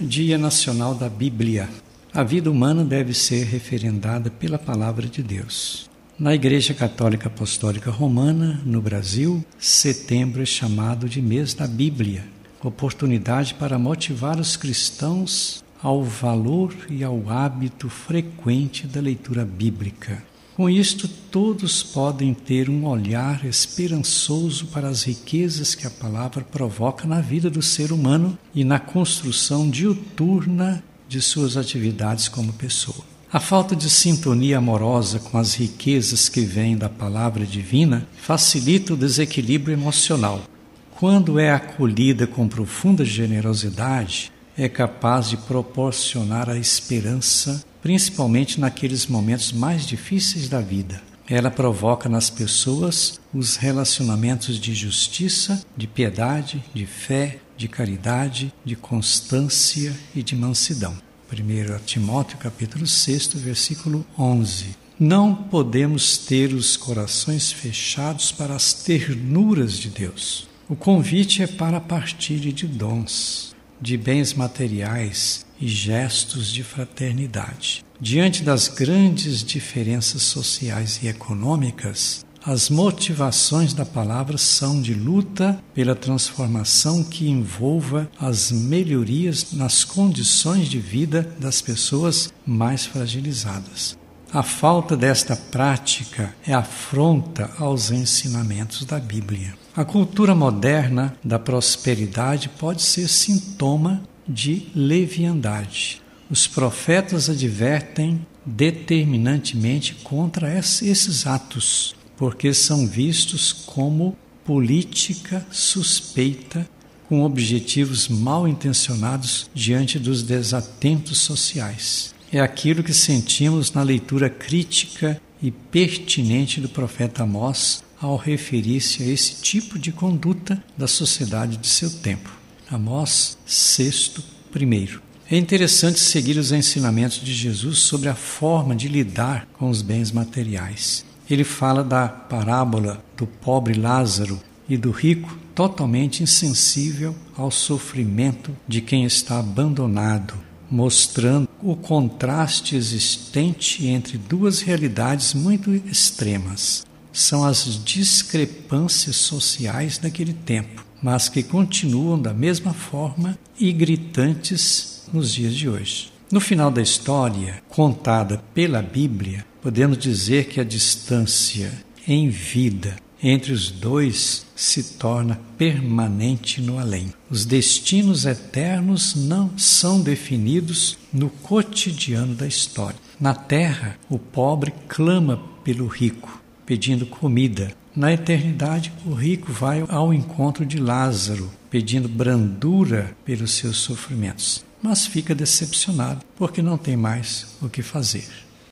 Dia Nacional da Bíblia. A vida humana deve ser referendada pela palavra de Deus. Na Igreja Católica Apostólica Romana, no Brasil, setembro é chamado de mês da Bíblia, oportunidade para motivar os cristãos ao valor e ao hábito frequente da leitura bíblica. Com isto, todos podem ter um olhar esperançoso para as riquezas que a palavra provoca na vida do ser humano e na construção diuturna de suas atividades como pessoa. A falta de sintonia amorosa com as riquezas que vêm da palavra divina facilita o desequilíbrio emocional. Quando é acolhida com profunda generosidade, é capaz de proporcionar a esperança, principalmente naqueles momentos mais difíceis da vida. Ela provoca nas pessoas os relacionamentos de justiça, de piedade, de fé, de caridade, de constância e de mansidão. 1 Timóteo capítulo 6, versículo 11. Não podemos ter os corações fechados para as ternuras de Deus. O convite é para a partilha de dons de bens materiais e gestos de fraternidade. Diante das grandes diferenças sociais e econômicas, as motivações da palavra são de luta pela transformação que envolva as melhorias nas condições de vida das pessoas mais fragilizadas. A falta desta prática é afronta aos ensinamentos da Bíblia. A cultura moderna da prosperidade pode ser sintoma de leviandade. Os profetas advertem determinantemente contra esses atos, porque são vistos como política suspeita com objetivos mal intencionados diante dos desatentos sociais é aquilo que sentimos na leitura crítica e pertinente do profeta Amós ao referir-se a esse tipo de conduta da sociedade de seu tempo. Amós, sexto, primeiro. É interessante seguir os ensinamentos de Jesus sobre a forma de lidar com os bens materiais. Ele fala da parábola do pobre Lázaro e do rico totalmente insensível ao sofrimento de quem está abandonado, mostrando o contraste existente entre duas realidades muito extremas. São as discrepâncias sociais daquele tempo, mas que continuam da mesma forma e gritantes nos dias de hoje. No final da história, contada pela Bíblia, podemos dizer que a distância em vida entre os dois se torna permanente no além. Os destinos eternos não são definidos no cotidiano da história. Na terra, o pobre clama pelo rico, pedindo comida. Na eternidade, o rico vai ao encontro de Lázaro, pedindo brandura pelos seus sofrimentos, mas fica decepcionado porque não tem mais o que fazer.